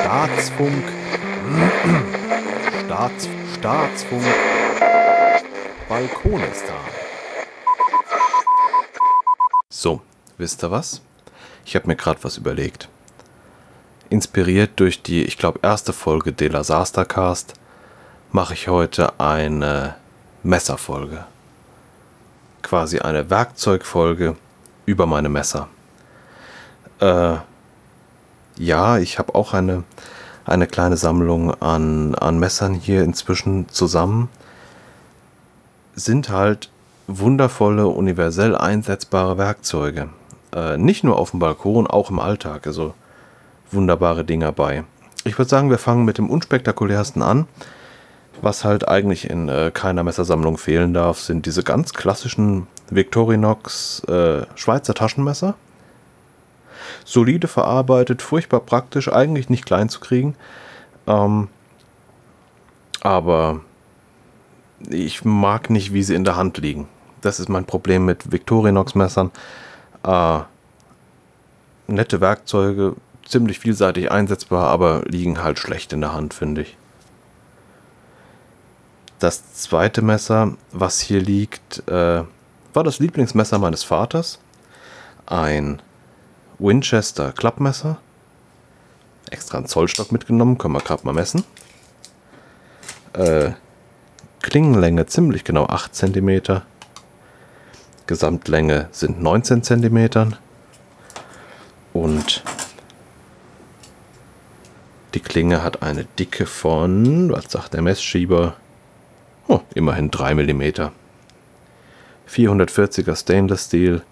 Staatsfunk. Staats, Staatsfunk. Balkonistan. So, wisst ihr was? Ich habe mir gerade was überlegt. Inspiriert durch die, ich glaube, erste Folge De La Sastercast mache ich heute eine Messerfolge. Quasi eine Werkzeugfolge über meine Messer. Äh, ja, ich habe auch eine, eine kleine Sammlung an, an Messern hier inzwischen zusammen. Sind halt wundervolle, universell einsetzbare Werkzeuge. Äh, nicht nur auf dem Balkon, auch im Alltag. Also wunderbare Dinger bei. Ich würde sagen, wir fangen mit dem unspektakulärsten an. Was halt eigentlich in äh, keiner Messersammlung fehlen darf, sind diese ganz klassischen Victorinox äh, Schweizer Taschenmesser. Solide verarbeitet, furchtbar praktisch, eigentlich nicht klein zu kriegen. Ähm, aber ich mag nicht, wie sie in der Hand liegen. Das ist mein Problem mit Victorinox-Messern. Äh, nette Werkzeuge, ziemlich vielseitig einsetzbar, aber liegen halt schlecht in der Hand, finde ich. Das zweite Messer, was hier liegt, äh, war das Lieblingsmesser meines Vaters. Ein Winchester Klappmesser. Extra einen Zollstock mitgenommen, können wir gerade mal messen. Äh, Klingenlänge ziemlich genau 8 cm. Gesamtlänge sind 19 cm. Und die Klinge hat eine Dicke von, was sagt der Messschieber? Oh, immerhin 3 mm. 440er Stainless Steel,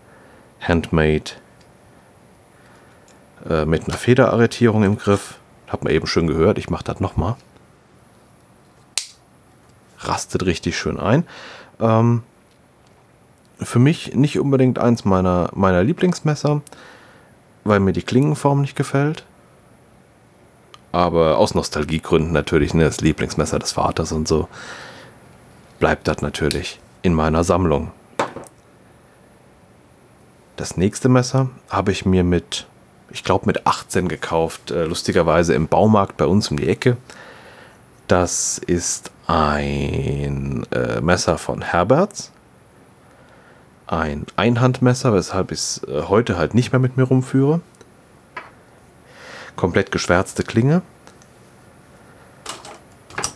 Handmade, äh, mit einer Federarretierung im Griff. Hat man eben schön gehört, ich mache das nochmal. Rastet richtig schön ein. Ähm, für mich nicht unbedingt eins meiner, meiner Lieblingsmesser, weil mir die Klingenform nicht gefällt. Aber aus Nostalgiegründen natürlich, ne, das Lieblingsmesser des Vaters und so, bleibt das natürlich in meiner Sammlung. Das nächste Messer habe ich mir mit, ich glaube mit 18 gekauft, äh, lustigerweise im Baumarkt bei uns um die Ecke. Das ist ein äh, Messer von Herberts. Ein Einhandmesser, weshalb ich es äh, heute halt nicht mehr mit mir rumführe. Komplett geschwärzte Klinge.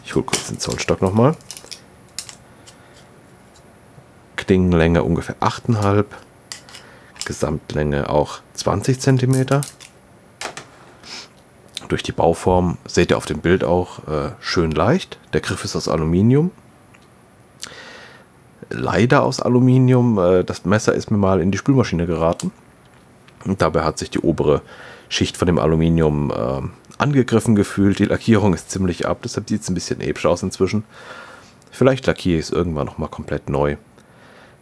Ich hole kurz den Zollstock nochmal. Klingenlänge ungefähr 8,5 Gesamtlänge auch 20 cm. Durch die Bauform seht ihr auf dem Bild auch äh, schön leicht. Der Griff ist aus Aluminium. Leider aus Aluminium. Äh, das Messer ist mir mal in die Spülmaschine geraten. Und dabei hat sich die obere Schicht von dem Aluminium äh, angegriffen gefühlt. Die Lackierung ist ziemlich ab, deshalb sieht es ein bisschen episch aus inzwischen. Vielleicht lackiere ich es irgendwann nochmal komplett neu.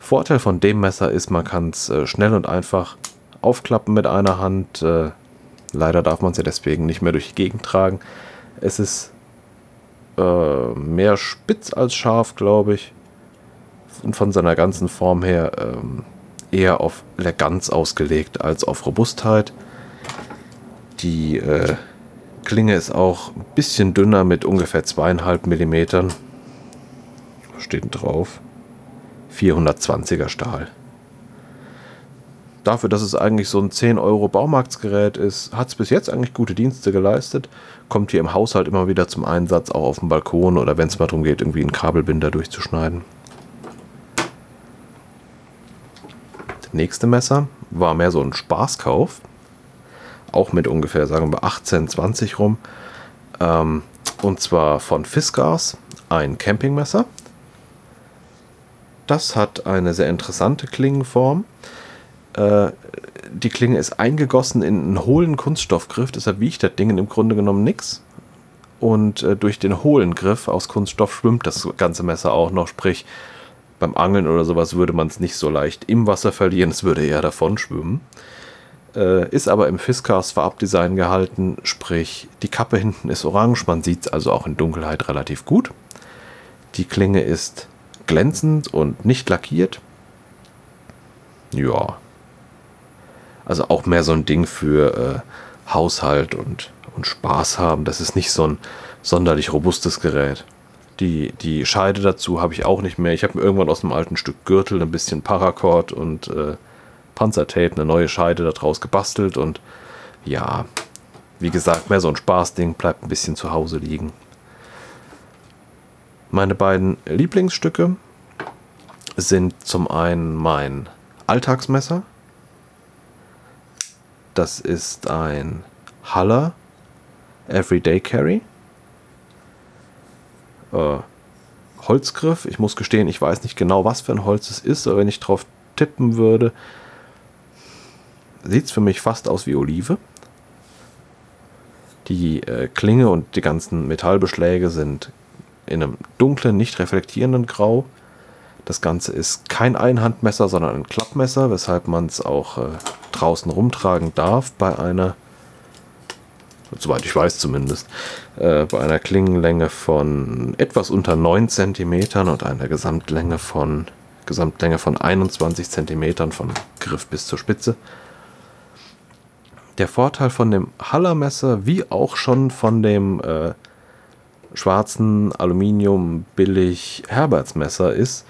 Vorteil von dem Messer ist, man kann es äh, schnell und einfach aufklappen mit einer Hand. Äh, leider darf man es ja deswegen nicht mehr durch die Gegend tragen. Es ist äh, mehr spitz als scharf, glaube ich. Und von seiner ganzen Form her ähm, eher auf Eleganz ausgelegt als auf Robustheit. Die äh, Klinge ist auch ein bisschen dünner mit ungefähr zweieinhalb Millimetern. Steht drauf? 420er Stahl. Dafür, dass es eigentlich so ein 10 Euro Baumarktsgerät ist, hat es bis jetzt eigentlich gute Dienste geleistet. Kommt hier im Haushalt immer wieder zum Einsatz, auch auf dem Balkon oder wenn es mal darum geht, irgendwie einen Kabelbinder durchzuschneiden. Das nächste Messer war mehr so ein Spaßkauf. Auch mit ungefähr, sagen wir, 18, 20 rum. Ähm, und zwar von Fiskars, ein Campingmesser. Das hat eine sehr interessante Klingenform. Äh, die Klinge ist eingegossen in einen hohlen Kunststoffgriff, deshalb wiegt das Ding im Grunde genommen nichts. Und äh, durch den hohlen Griff aus Kunststoff schwimmt das ganze Messer auch noch, sprich beim Angeln oder sowas würde man es nicht so leicht im Wasser verlieren, es würde eher davon schwimmen. Äh, ist aber im Fiskars Farbdesign gehalten, sprich die Kappe hinten ist orange, man sieht es also auch in Dunkelheit relativ gut. Die Klinge ist glänzend und nicht lackiert. Ja. Also auch mehr so ein Ding für äh, Haushalt und, und Spaß haben. Das ist nicht so ein sonderlich robustes Gerät. Die, die Scheide dazu habe ich auch nicht mehr. Ich habe mir irgendwann aus einem alten Stück Gürtel ein bisschen Paracord und äh, Panzertape, eine neue Scheide daraus gebastelt und ja, wie gesagt, mehr so ein Spaßding, bleibt ein bisschen zu Hause liegen. Meine beiden Lieblingsstücke sind zum einen mein Alltagsmesser. Das ist ein Haller Everyday Carry. Äh, Holzgriff. Ich muss gestehen, ich weiß nicht genau, was für ein Holz es ist, aber wenn ich drauf tippen würde, sieht es für mich fast aus wie Olive. Die äh, Klinge und die ganzen Metallbeschläge sind in einem dunklen, nicht reflektierenden Grau. Das Ganze ist kein Einhandmesser, sondern ein Klappmesser, weshalb man es auch äh, draußen rumtragen darf bei einer, soweit ich weiß zumindest, äh, bei einer Klingenlänge von etwas unter 9 cm und einer Gesamtlänge von, Gesamtlänge von 21 cm von Griff bis zur Spitze. Der Vorteil von dem Hallermesser, wie auch schon von dem äh, schwarzen Aluminium billig Herbertsmesser ist,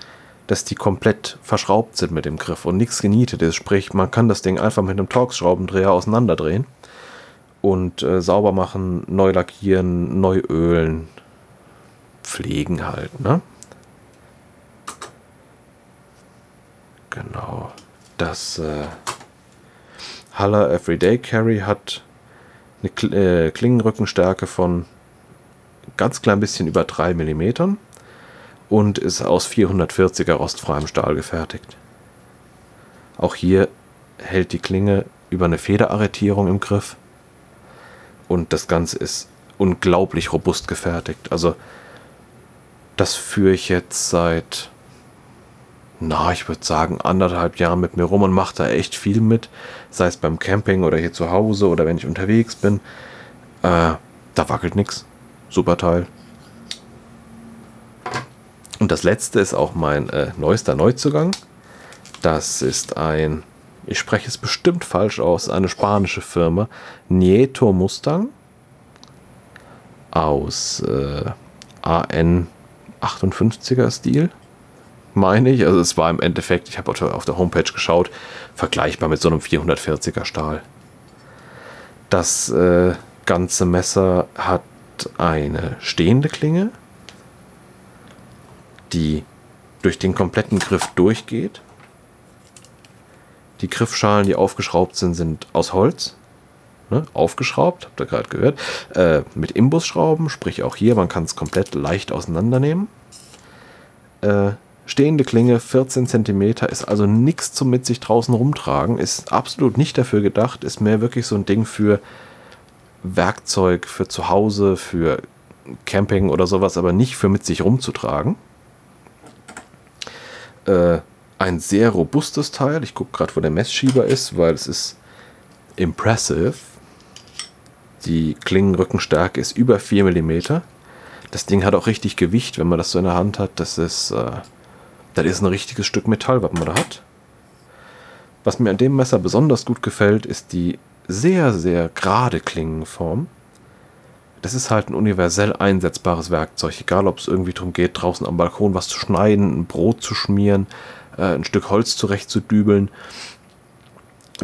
dass die komplett verschraubt sind mit dem Griff und nichts genietet ist. Sprich, man kann das Ding einfach mit einem Torx-Schraubendreher auseinanderdrehen und äh, sauber machen, neu lackieren, neu ölen, pflegen halt, ne? Genau. Das äh, Haller Everyday Carry hat eine Kl äh, Klingenrückenstärke von ganz klein bisschen über 3 mm und ist aus 440er rostfreiem Stahl gefertigt. Auch hier hält die Klinge über eine Federarretierung im Griff und das Ganze ist unglaublich robust gefertigt. Also das führe ich jetzt seit, na, ich würde sagen, anderthalb Jahren mit mir rum und mache da echt viel mit, sei es beim Camping oder hier zu Hause oder wenn ich unterwegs bin. Äh, da wackelt nichts. Super Teil. Und das letzte ist auch mein äh, neuester Neuzugang. Das ist ein, ich spreche es bestimmt falsch aus, eine spanische Firma, Nieto Mustang aus äh, AN 58er Stil, meine ich. Also es war im Endeffekt, ich habe auf der Homepage geschaut, vergleichbar mit so einem 440er Stahl. Das äh, ganze Messer hat eine stehende Klinge, die durch den kompletten Griff durchgeht. Die Griffschalen, die aufgeschraubt sind, sind aus Holz. Ne, aufgeschraubt, habt ihr gerade gehört. Äh, mit Imbusschrauben, sprich auch hier, man kann es komplett leicht auseinandernehmen. Äh, stehende Klinge, 14 cm, ist also nichts zum mit sich draußen rumtragen. Ist absolut nicht dafür gedacht, ist mehr wirklich so ein Ding für Werkzeug, für zu Hause, für Camping oder sowas, aber nicht für mit sich rumzutragen. Äh, ein sehr robustes Teil. Ich gucke gerade, wo der Messschieber ist, weil es ist impressive. Die Klingenrückenstärke ist über 4 mm. Das Ding hat auch richtig Gewicht, wenn man das so in der Hand hat. Das ist, äh, das ist ein richtiges Stück Metall, was man da hat. Was mir an dem Messer besonders gut gefällt, ist die sehr, sehr gerade Klingenform das ist halt ein universell einsetzbares Werkzeug. Egal, ob es irgendwie darum geht, draußen am Balkon was zu schneiden, ein Brot zu schmieren, äh, ein Stück Holz zurechtzudübeln.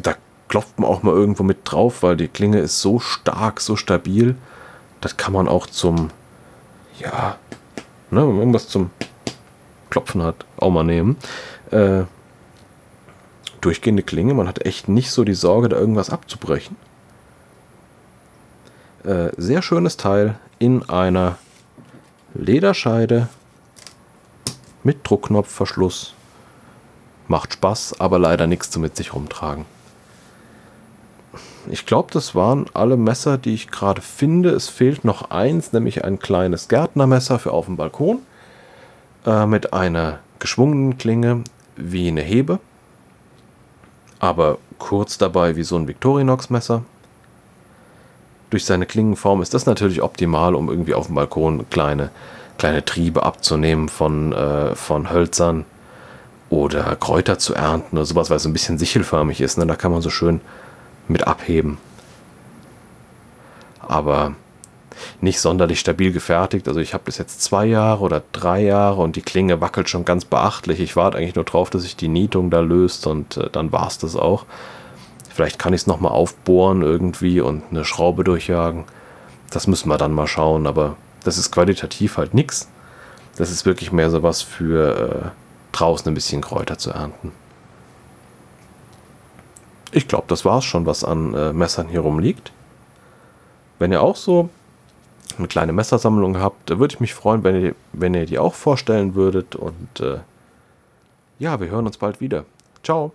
Da klopft man auch mal irgendwo mit drauf, weil die Klinge ist so stark, so stabil. Das kann man auch zum, ja, ne, wenn man irgendwas zum Klopfen hat, auch mal nehmen. Äh, durchgehende Klinge, man hat echt nicht so die Sorge, da irgendwas abzubrechen. Äh, sehr schönes Teil in einer Lederscheide mit Druckknopfverschluss. Macht Spaß, aber leider nichts zu mit sich rumtragen. Ich glaube, das waren alle Messer, die ich gerade finde. Es fehlt noch eins, nämlich ein kleines Gärtnermesser für auf dem Balkon äh, mit einer geschwungenen Klinge wie eine Hebe, aber kurz dabei wie so ein Victorinox-Messer durch seine Klingenform ist das natürlich optimal, um irgendwie auf dem Balkon kleine, kleine Triebe abzunehmen von, äh, von Hölzern oder Kräuter zu ernten oder sowas, weil es ein bisschen sichelförmig ist. Ne? Da kann man so schön mit abheben. Aber nicht sonderlich stabil gefertigt. Also ich habe das jetzt zwei Jahre oder drei Jahre und die Klinge wackelt schon ganz beachtlich. Ich warte eigentlich nur drauf, dass sich die Nietung da löst und äh, dann war es das auch. Vielleicht kann ich es nochmal aufbohren irgendwie und eine Schraube durchjagen. Das müssen wir dann mal schauen, aber das ist qualitativ halt nichts. Das ist wirklich mehr so was für äh, draußen ein bisschen Kräuter zu ernten. Ich glaube, das war es schon, was an äh, Messern hier rumliegt. Wenn ihr auch so eine kleine Messersammlung habt, würde ich mich freuen, wenn ihr, wenn ihr die auch vorstellen würdet. Und äh, ja, wir hören uns bald wieder. Ciao.